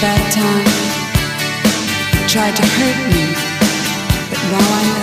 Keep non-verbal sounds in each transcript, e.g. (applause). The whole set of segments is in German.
that time. Tried to hurt me, but now I know.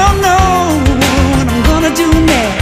Don't know what I'm gonna do next.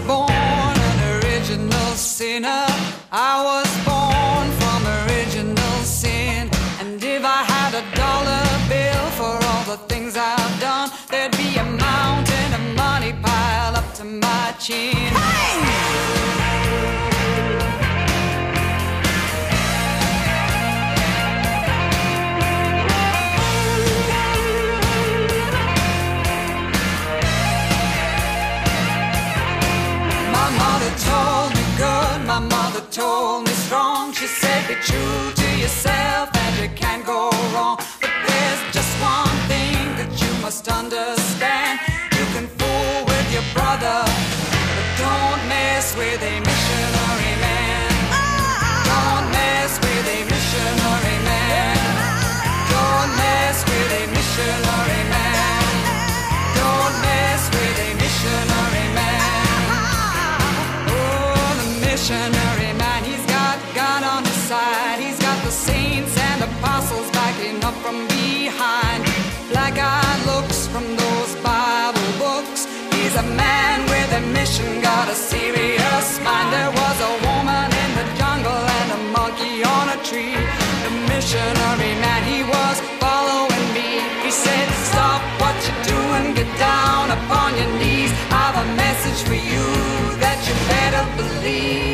Born an original sinner. I was born from original sin. And if I had a dollar bill for all the things I've done, there'd be a mountain of money piled up to my chin. My told me strong. She said, Be true to yourself and you can't go wrong. But there's just one thing that you must understand. You can fool with your brother, but don't mess with a a mission, got a serious mind. There was a woman in the jungle and a monkey on a tree. The missionary man, he was following me. He said, Stop what you're doing, get down upon your knees. I've a message for you that you better believe,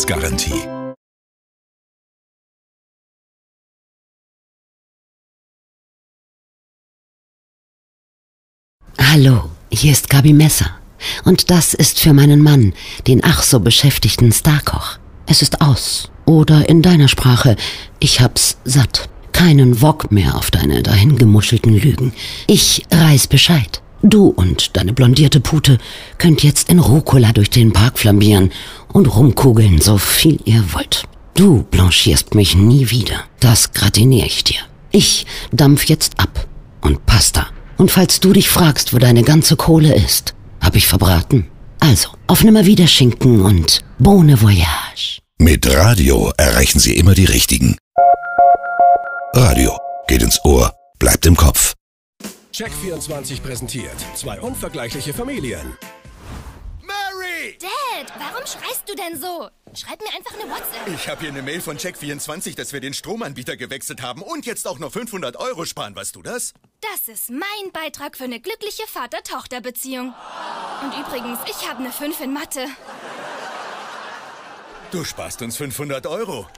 Zufriedenheitsgarantie. Hallo, hier ist Gabi Messer. Und das ist für meinen Mann, den ach so beschäftigten Starkoch. Es ist aus. Oder in deiner Sprache, ich hab's satt. Keinen Wok mehr auf deine dahingemuschelten Lügen. Ich reiß Bescheid. Du und deine blondierte Pute könnt jetzt in Rucola durch den Park flambieren und rumkugeln, so viel ihr wollt. Du blanchierst mich nie wieder. Das gratinier ich dir. Ich dampf jetzt ab. Und Pasta. Und falls du dich fragst, wo deine ganze Kohle ist, hab ich verbraten. Also, auf Nimmerwieder Schinken und Bonne Voyage. Mit Radio erreichen Sie immer die Richtigen. Radio geht ins Ohr, bleibt im Kopf. Check24 präsentiert zwei unvergleichliche Familien. Mary! Dad, warum schreist du denn so? Schreib mir einfach eine WhatsApp. Ich habe hier eine Mail von Check24, dass wir den Stromanbieter gewechselt haben und jetzt auch noch 500 Euro sparen. Weißt du das? Das ist mein Beitrag für eine glückliche Vater-Tochter-Beziehung. Und übrigens, ich habe eine 5 in Mathe. Du sparst uns 500 Euro.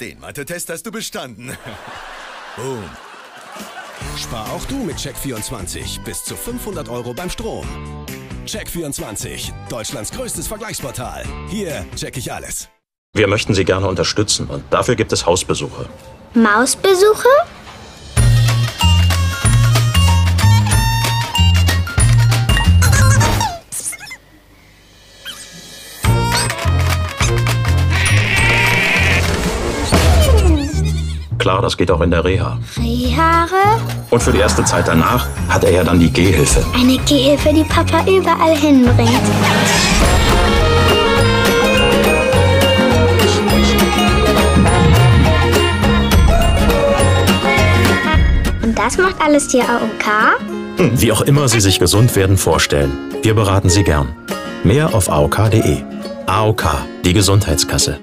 Den Mathe-Test hast du bestanden. (laughs) Boom. Spar auch du mit Check24 bis zu 500 Euro beim Strom. Check24, Deutschlands größtes Vergleichsportal. Hier check ich alles. Wir möchten Sie gerne unterstützen und dafür gibt es Hausbesuche. Mausbesuche? Klar, das geht auch in der Reha. Rehhaare? Und für die erste Zeit danach hat er ja dann die Gehhilfe. Eine Gehilfe, die Papa überall hinbringt. Und das macht alles die AOK? Hm, Wie auch immer Sie sich gesund werden vorstellen, wir beraten Sie gern. Mehr auf aok.de. AOK, die Gesundheitskasse.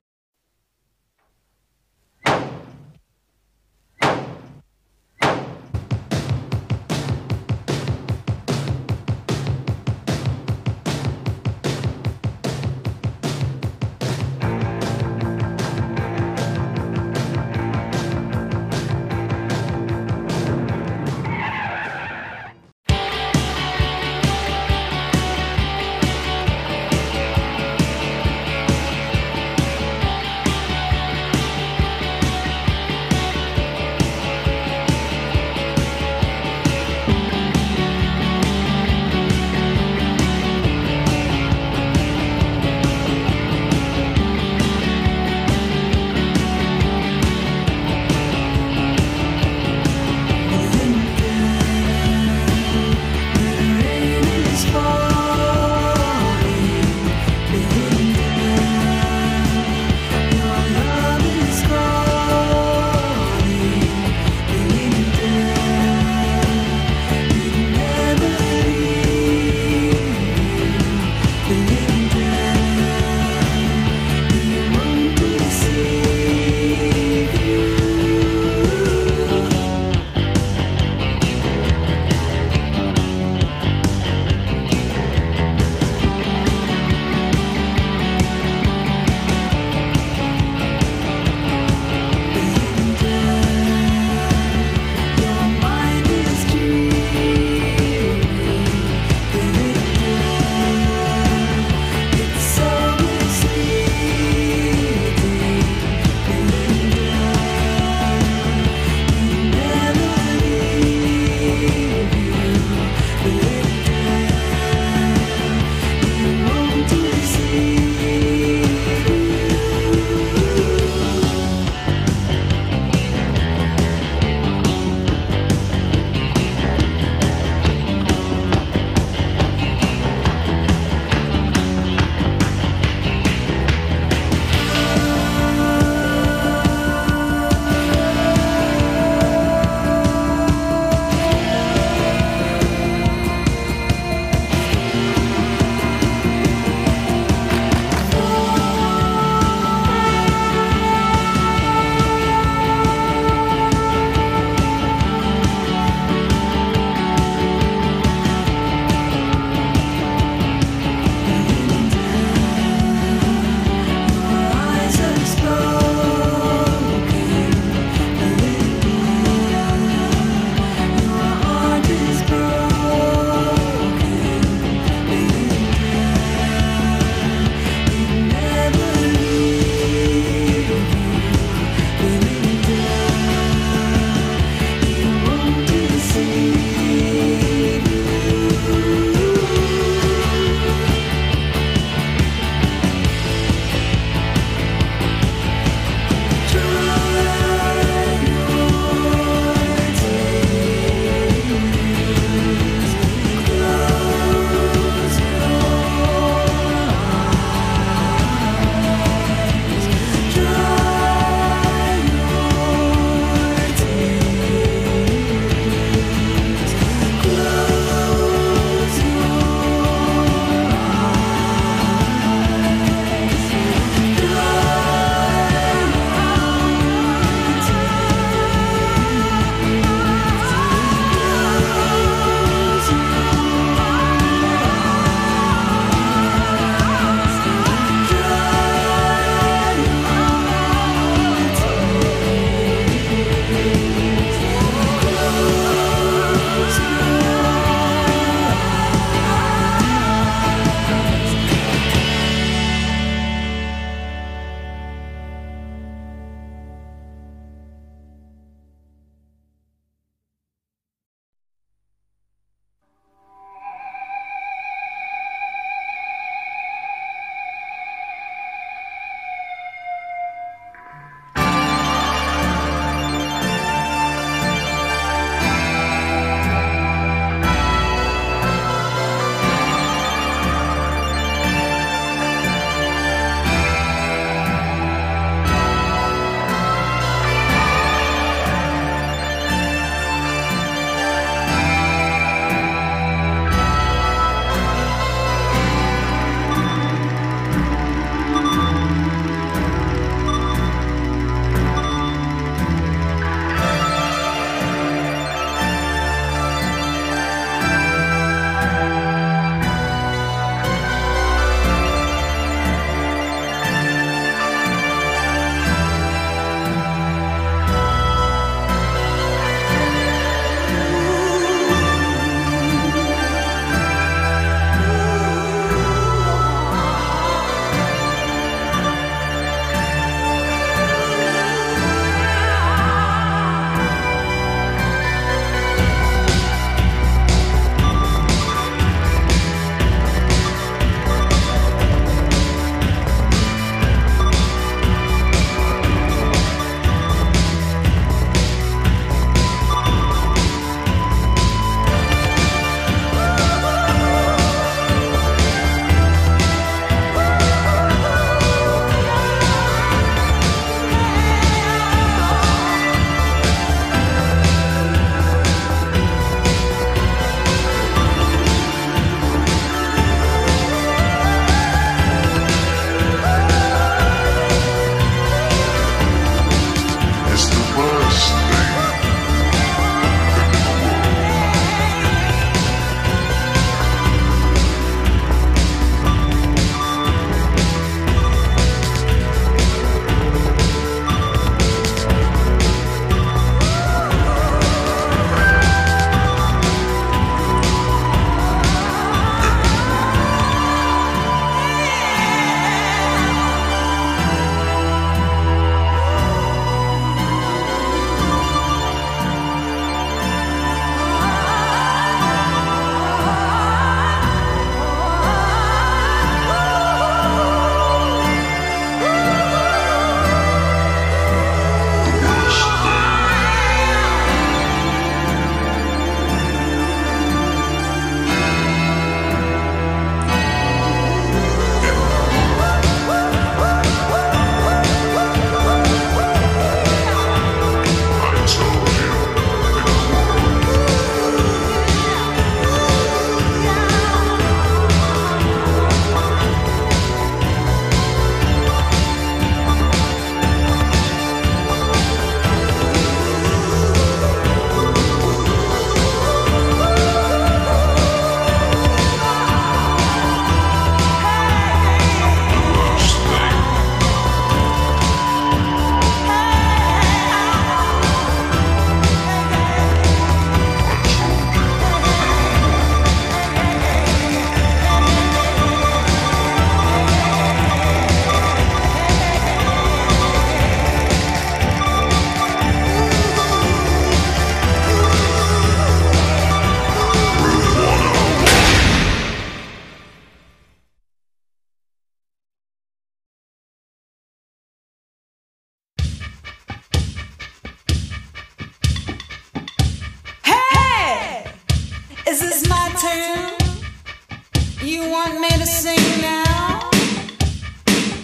You want me to sing now?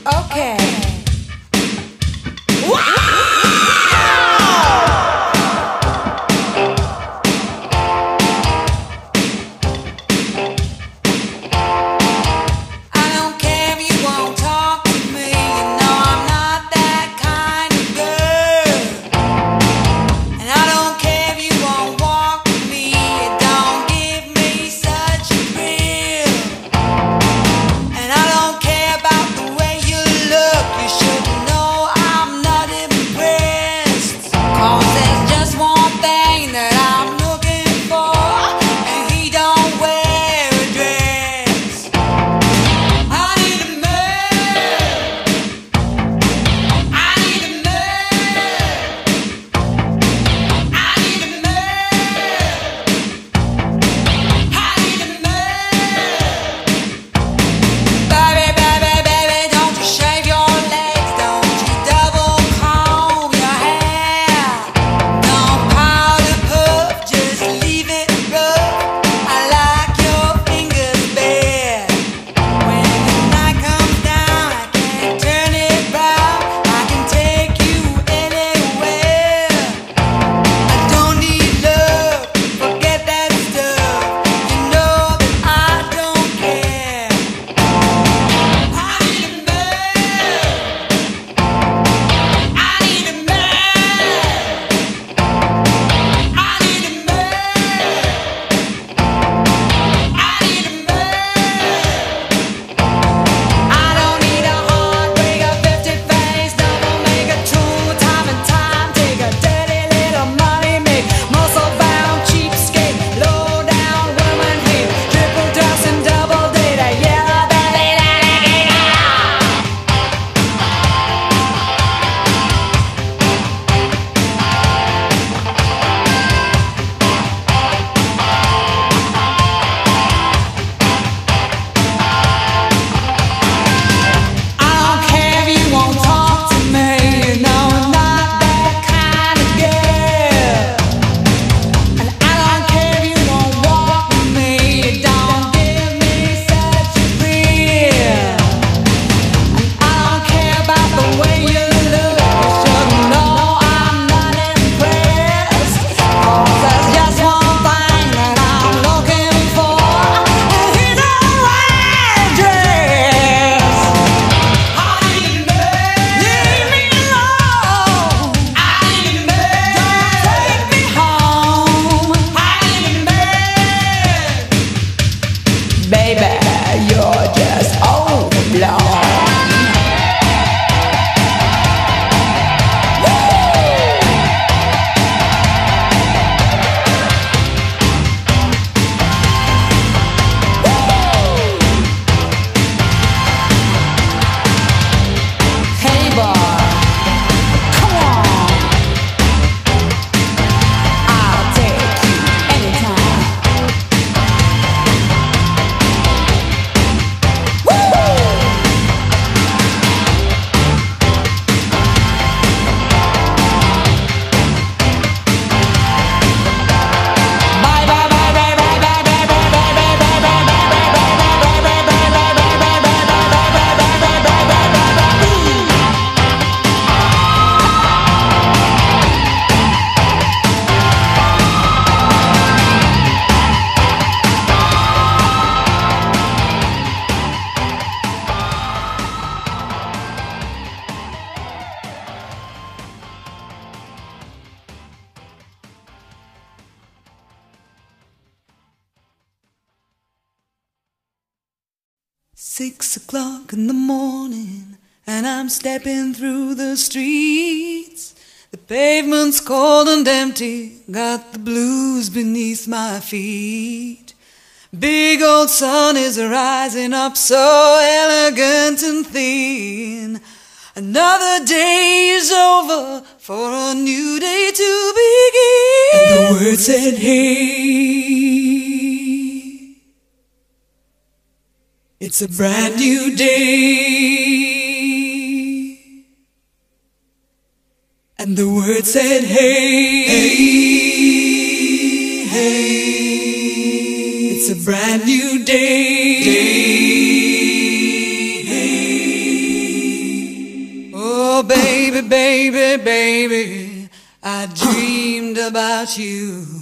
Okay. When I'm stepping through the streets, the pavement's cold and empty, got the blues beneath my feet. Big old sun is rising up so elegant and thin. Another day is over for a new day to begin. And the word said, hey, it's a brand new day. And the word said, hey, hey, hey, it's a brand new day. day hey. Oh, baby, baby, baby, I dreamed about you.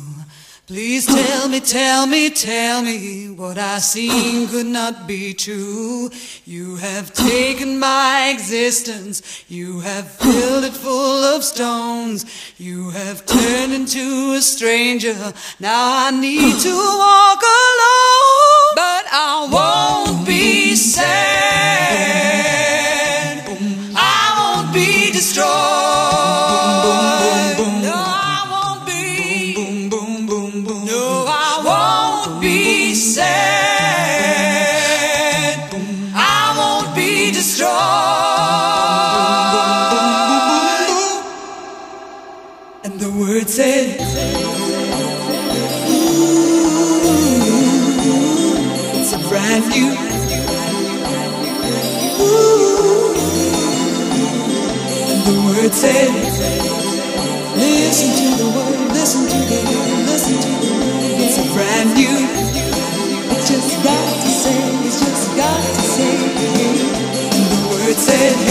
Please tell me, tell me, tell me what I seen could not be true. You have taken my existence, you have filled it full of stones, you have turned into a stranger. Now I need to walk alone, but I won't be sad, I won't be destroyed. it.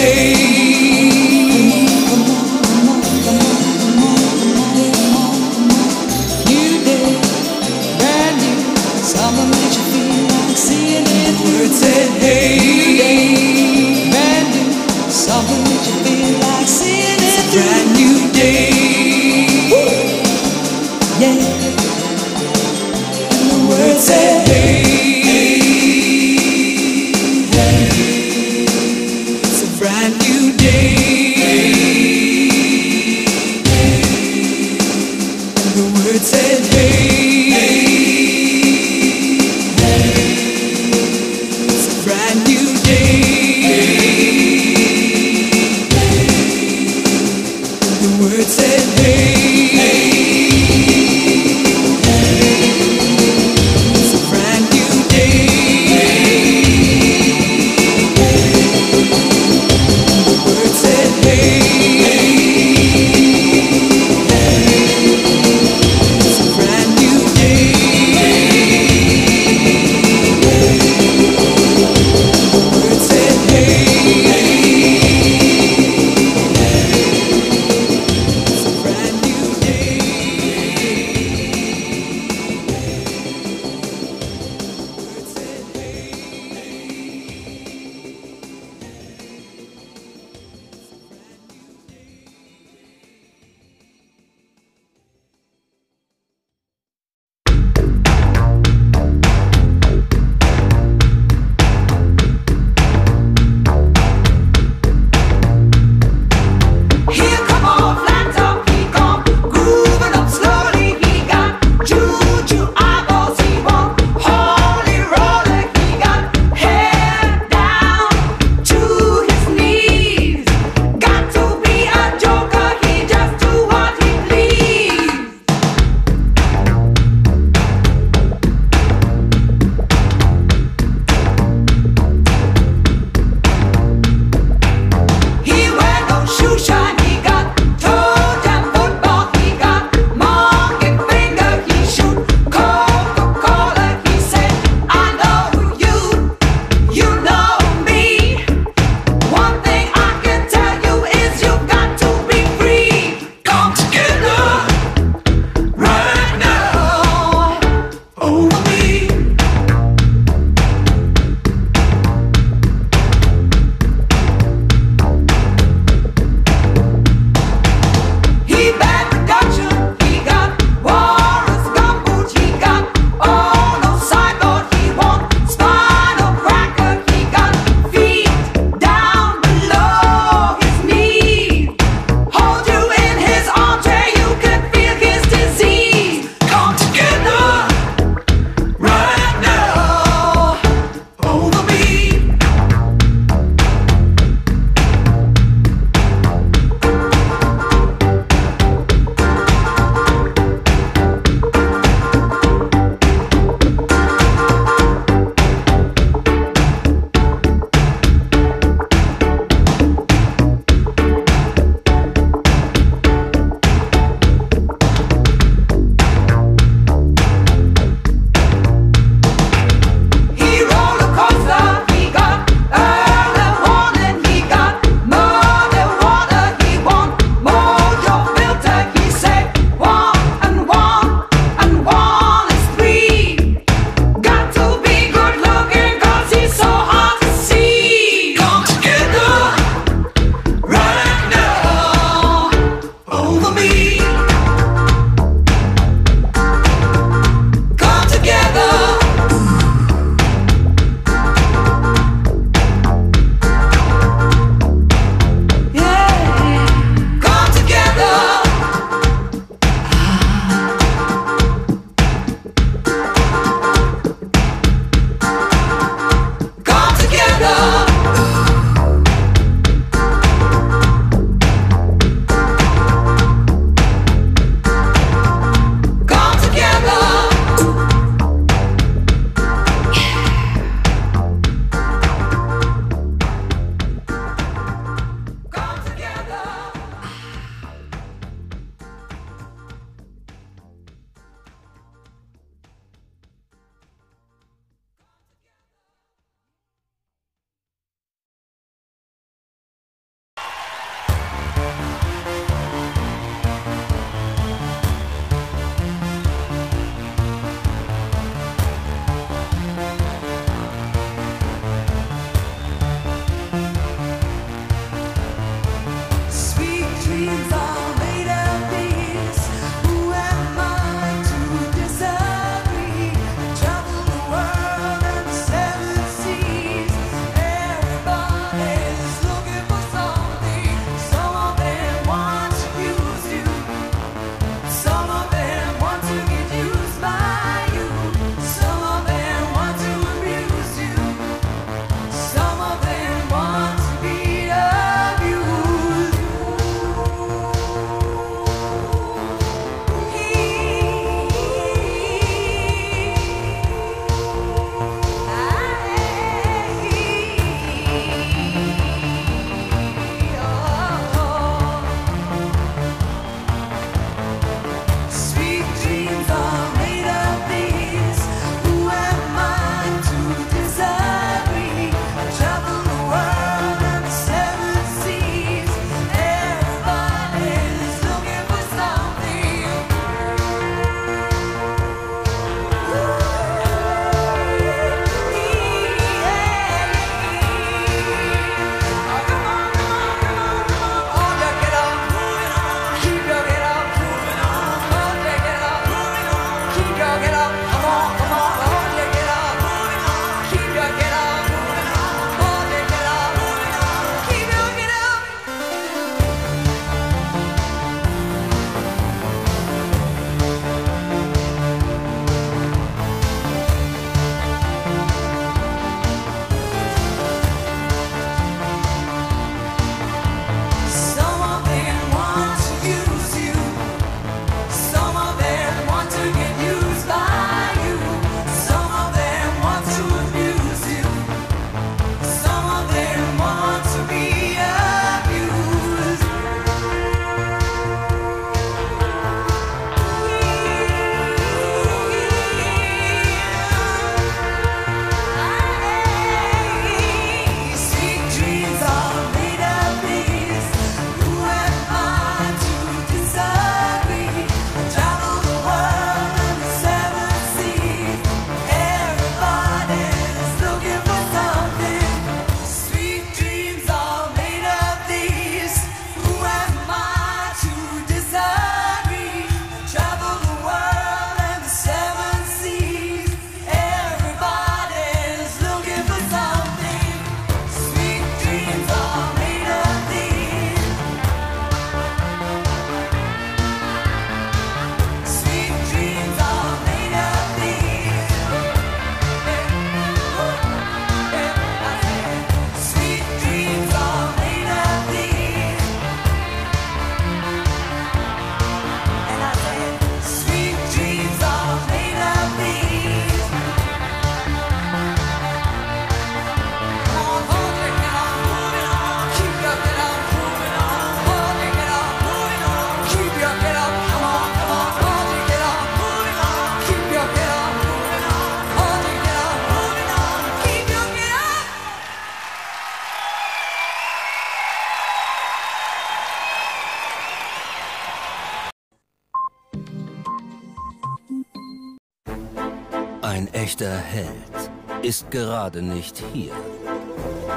Echter Held ist gerade nicht hier.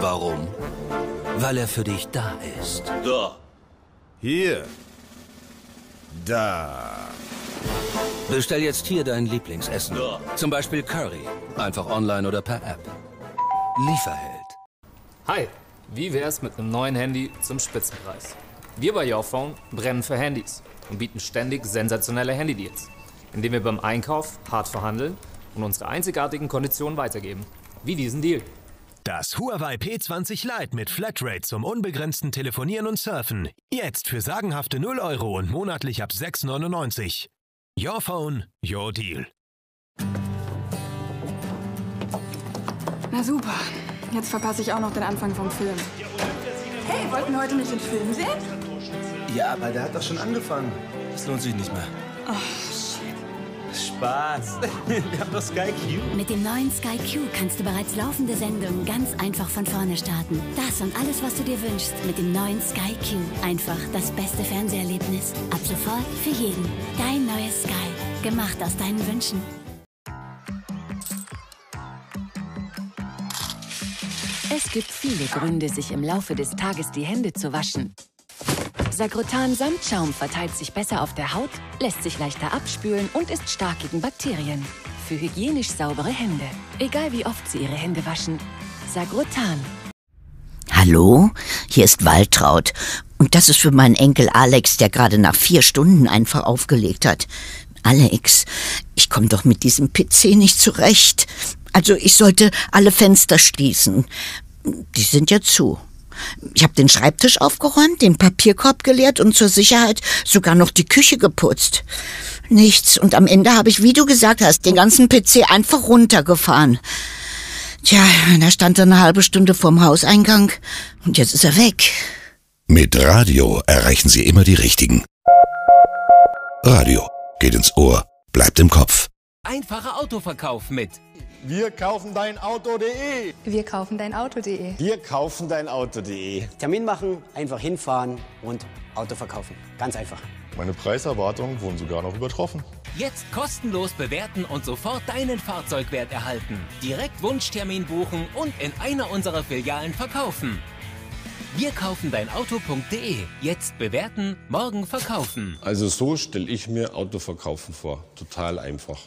Warum? Weil er für dich da ist. Da. Hier. Da. Bestell jetzt hier dein Lieblingsessen. Zum Beispiel Curry. Einfach online oder per App. Lieferheld. Hi, wie wär's mit einem neuen Handy zum Spitzenpreis? Wir bei Yourphone brennen für Handys und bieten ständig sensationelle Handydeals, indem wir beim Einkauf hart verhandeln und unsere einzigartigen Konditionen weitergeben. Wie diesen Deal. Das Huawei P20 Lite mit Flatrate zum unbegrenzten Telefonieren und Surfen. Jetzt für sagenhafte 0 Euro und monatlich ab 6,99. Your Phone, your Deal. Na super. Jetzt verpasse ich auch noch den Anfang vom Film. Hey, wollten wir heute nicht den Film sehen? Ja, aber der hat doch schon angefangen. Das lohnt sich nicht mehr. Oh, Spaß. (laughs) Wir haben doch Sky Q. Mit dem neuen Sky Q kannst du bereits laufende Sendungen ganz einfach von vorne starten. Das und alles, was du dir wünschst, mit dem neuen Sky Q. Einfach das beste Fernseherlebnis. Ab sofort für jeden. Dein neues Sky. Gemacht aus deinen Wünschen. Es gibt viele Gründe, sich im Laufe des Tages die Hände zu waschen. Sagrotan Samtschaum verteilt sich besser auf der Haut, lässt sich leichter abspülen und ist stark gegen Bakterien. Für hygienisch saubere Hände. Egal wie oft Sie Ihre Hände waschen. Sagrotan. Hallo, hier ist Waltraud. Und das ist für meinen Enkel Alex, der gerade nach vier Stunden einfach aufgelegt hat. Alex, ich komme doch mit diesem PC nicht zurecht. Also ich sollte alle Fenster schließen. Die sind ja zu. Ich habe den Schreibtisch aufgeräumt, den Papierkorb geleert und zur Sicherheit sogar noch die Küche geputzt. Nichts. Und am Ende habe ich, wie du gesagt hast, den ganzen PC einfach runtergefahren. Tja, da stand er eine halbe Stunde vorm Hauseingang und jetzt ist er weg. Mit Radio erreichen Sie immer die Richtigen. Radio geht ins Ohr, bleibt im Kopf. Einfacher Autoverkauf mit Wir kaufen dein Auto.de. Wir kaufen dein Auto.de. Wir kaufen dein Auto.de. Termin machen, einfach hinfahren und Auto verkaufen. Ganz einfach. Meine Preiserwartungen wurden sogar noch übertroffen. Jetzt kostenlos bewerten und sofort deinen Fahrzeugwert erhalten. Direkt Wunschtermin buchen und in einer unserer Filialen verkaufen. Wir kaufen dein Auto.de. Jetzt bewerten, morgen verkaufen. Also so stelle ich mir Autoverkaufen vor. Total einfach.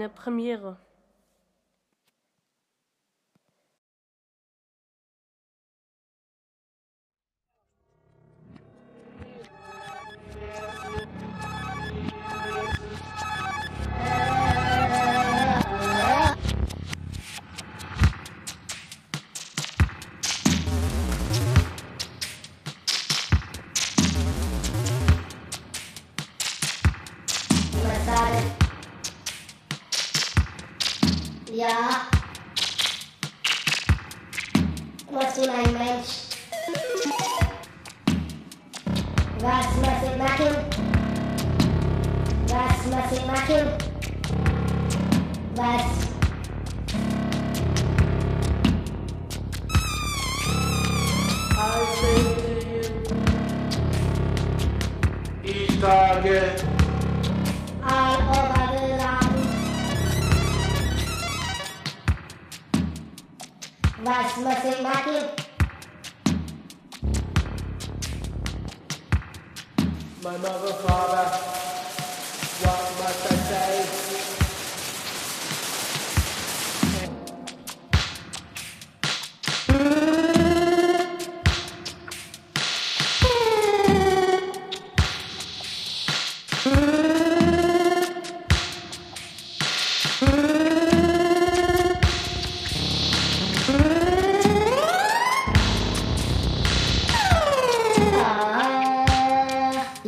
une première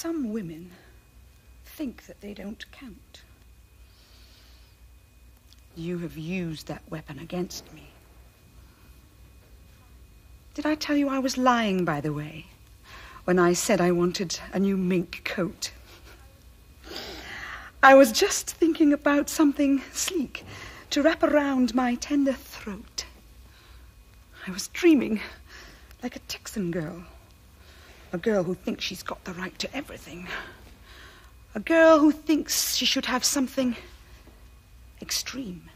some women think that they don't count. You have used that weapon against me. Did I tell you I was lying, by the way, when I said I wanted a new mink coat? I was just thinking about something sleek to wrap around my tender throat. I was dreaming like a Texan girl. A girl who thinks she's got the right to everything. A girl who thinks she should have something extreme.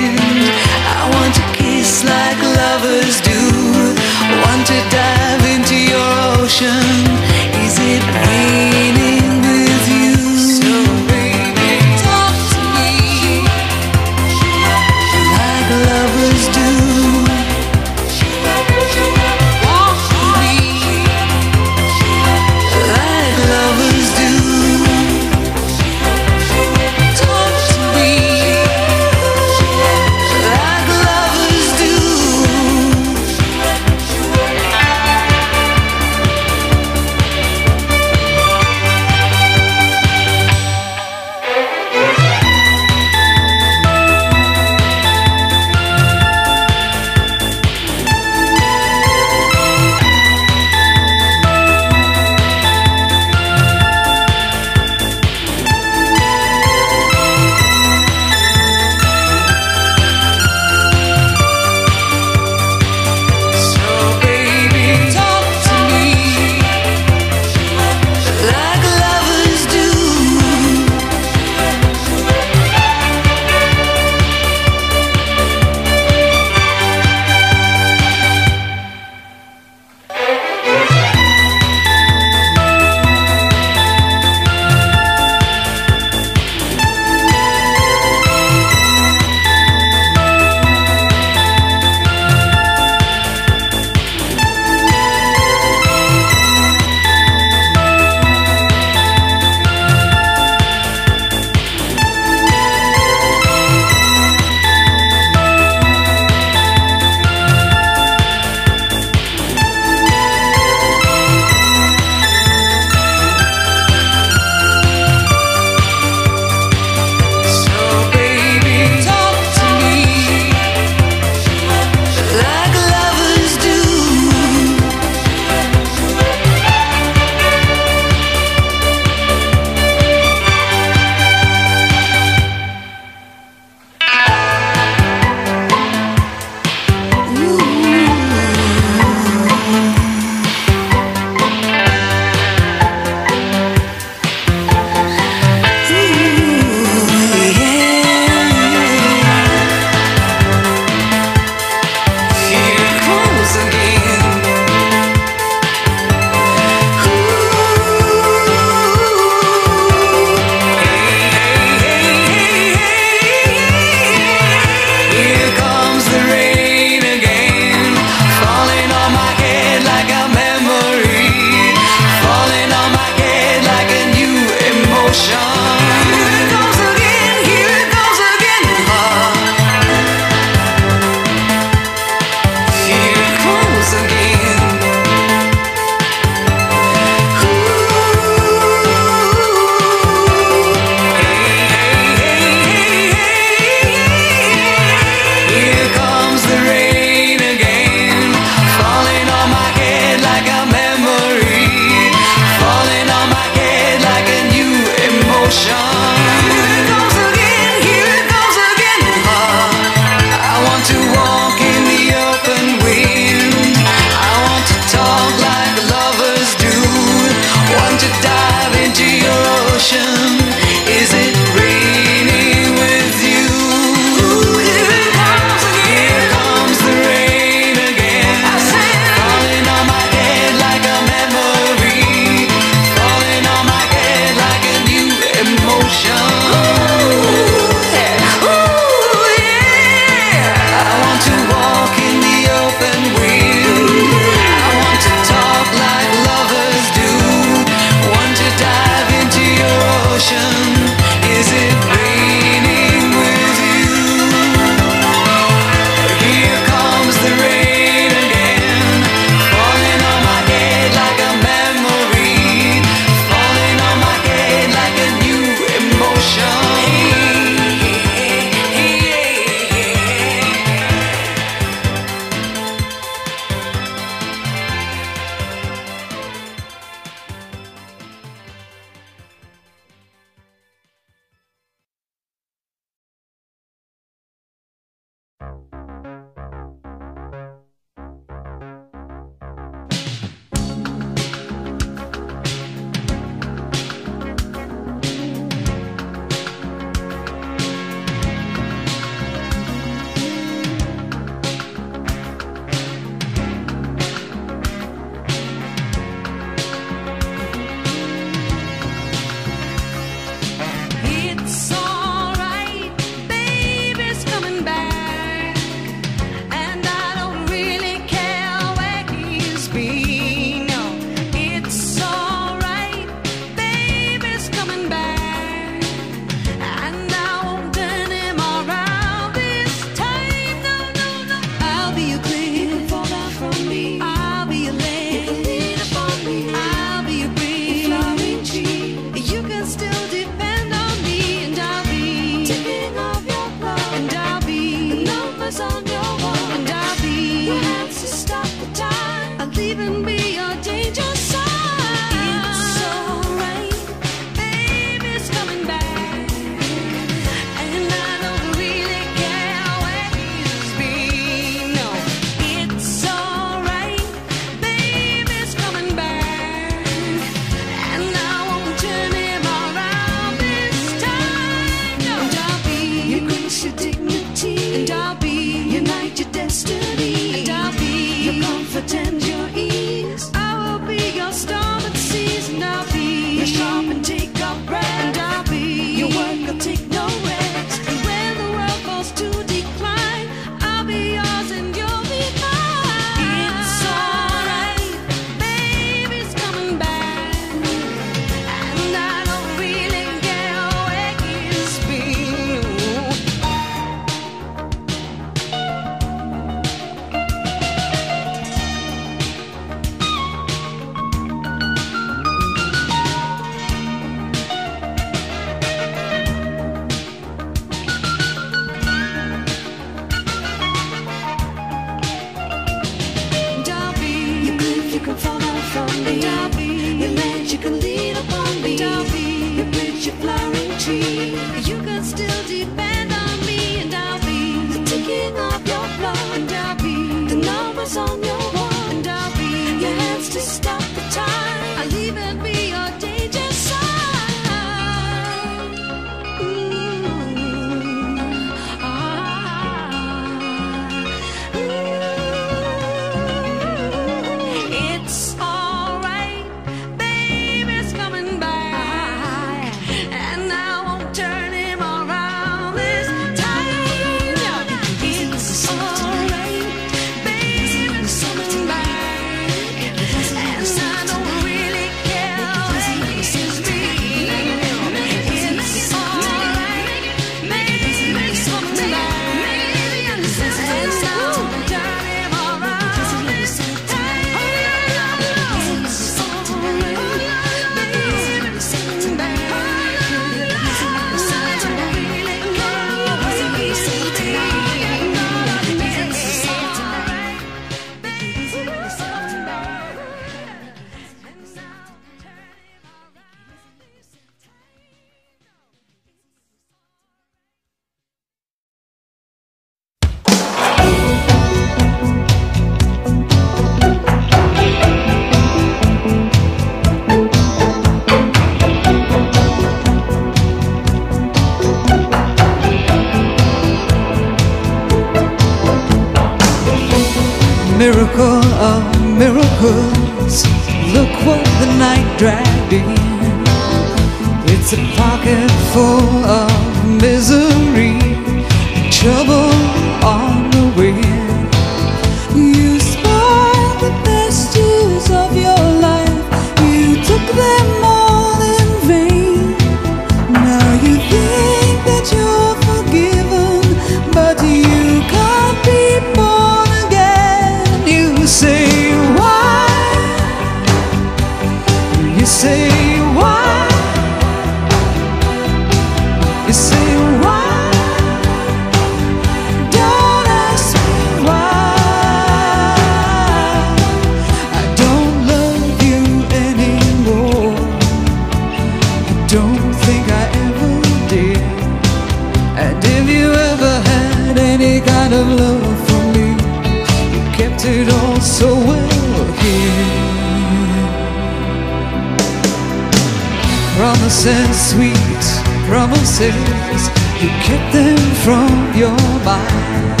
innocent, sweet promises You kept them from your mind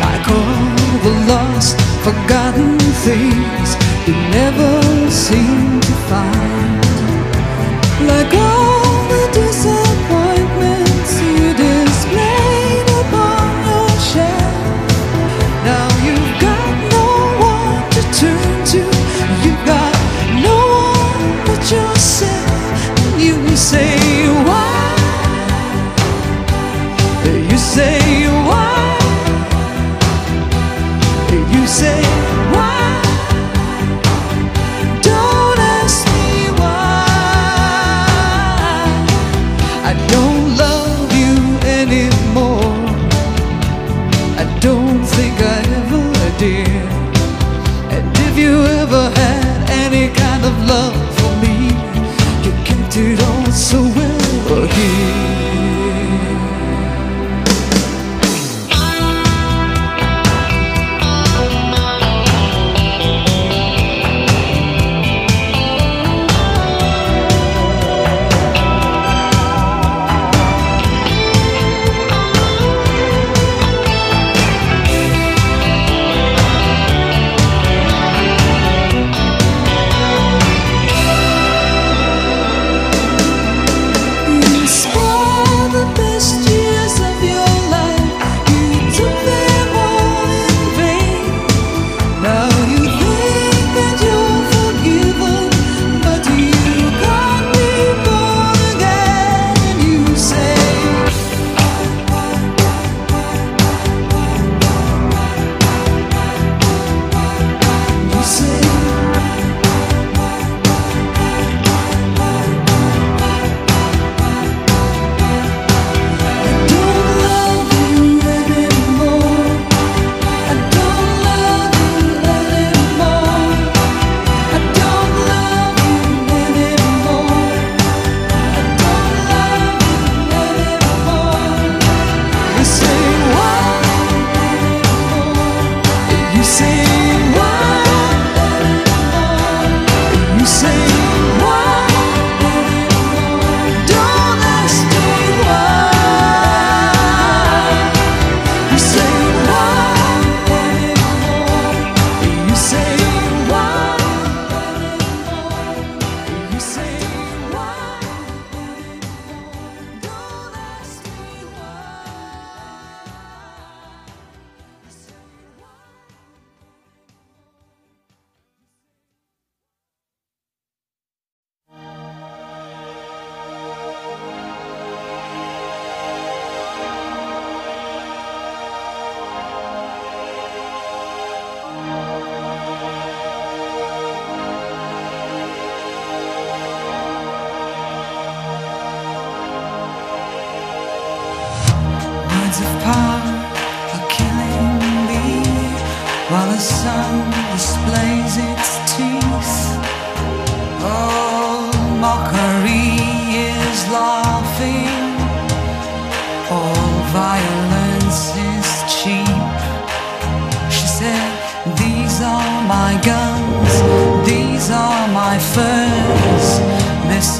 Like all the lost, forgotten things You never seem to find. Like all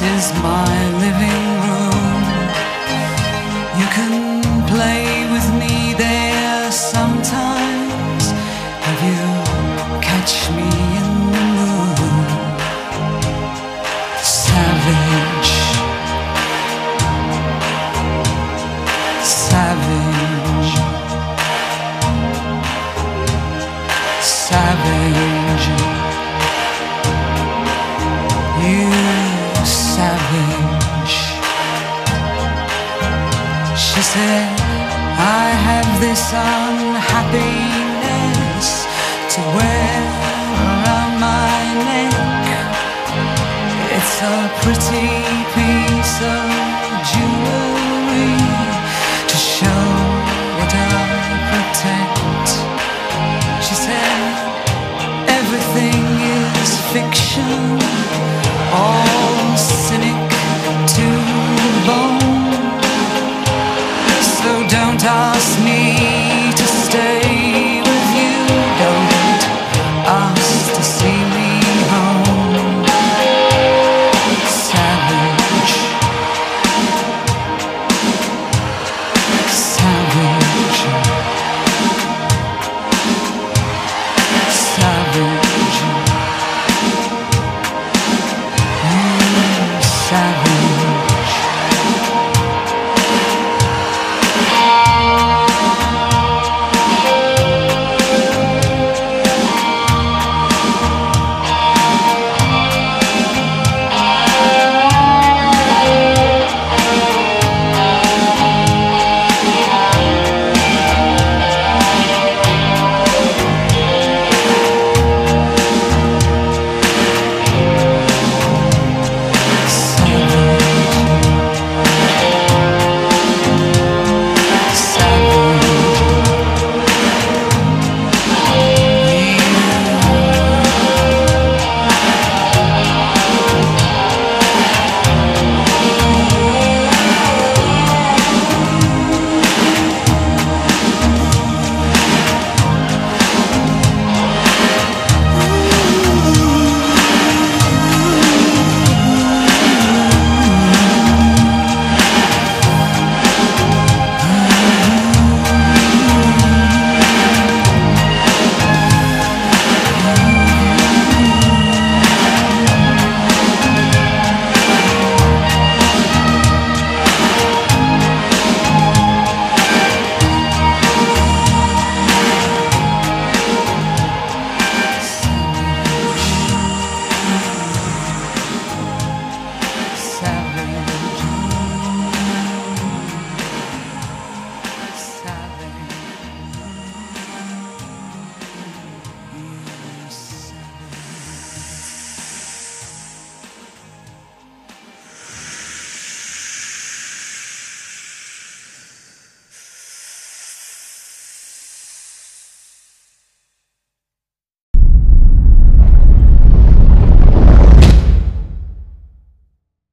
is my living room. Pretty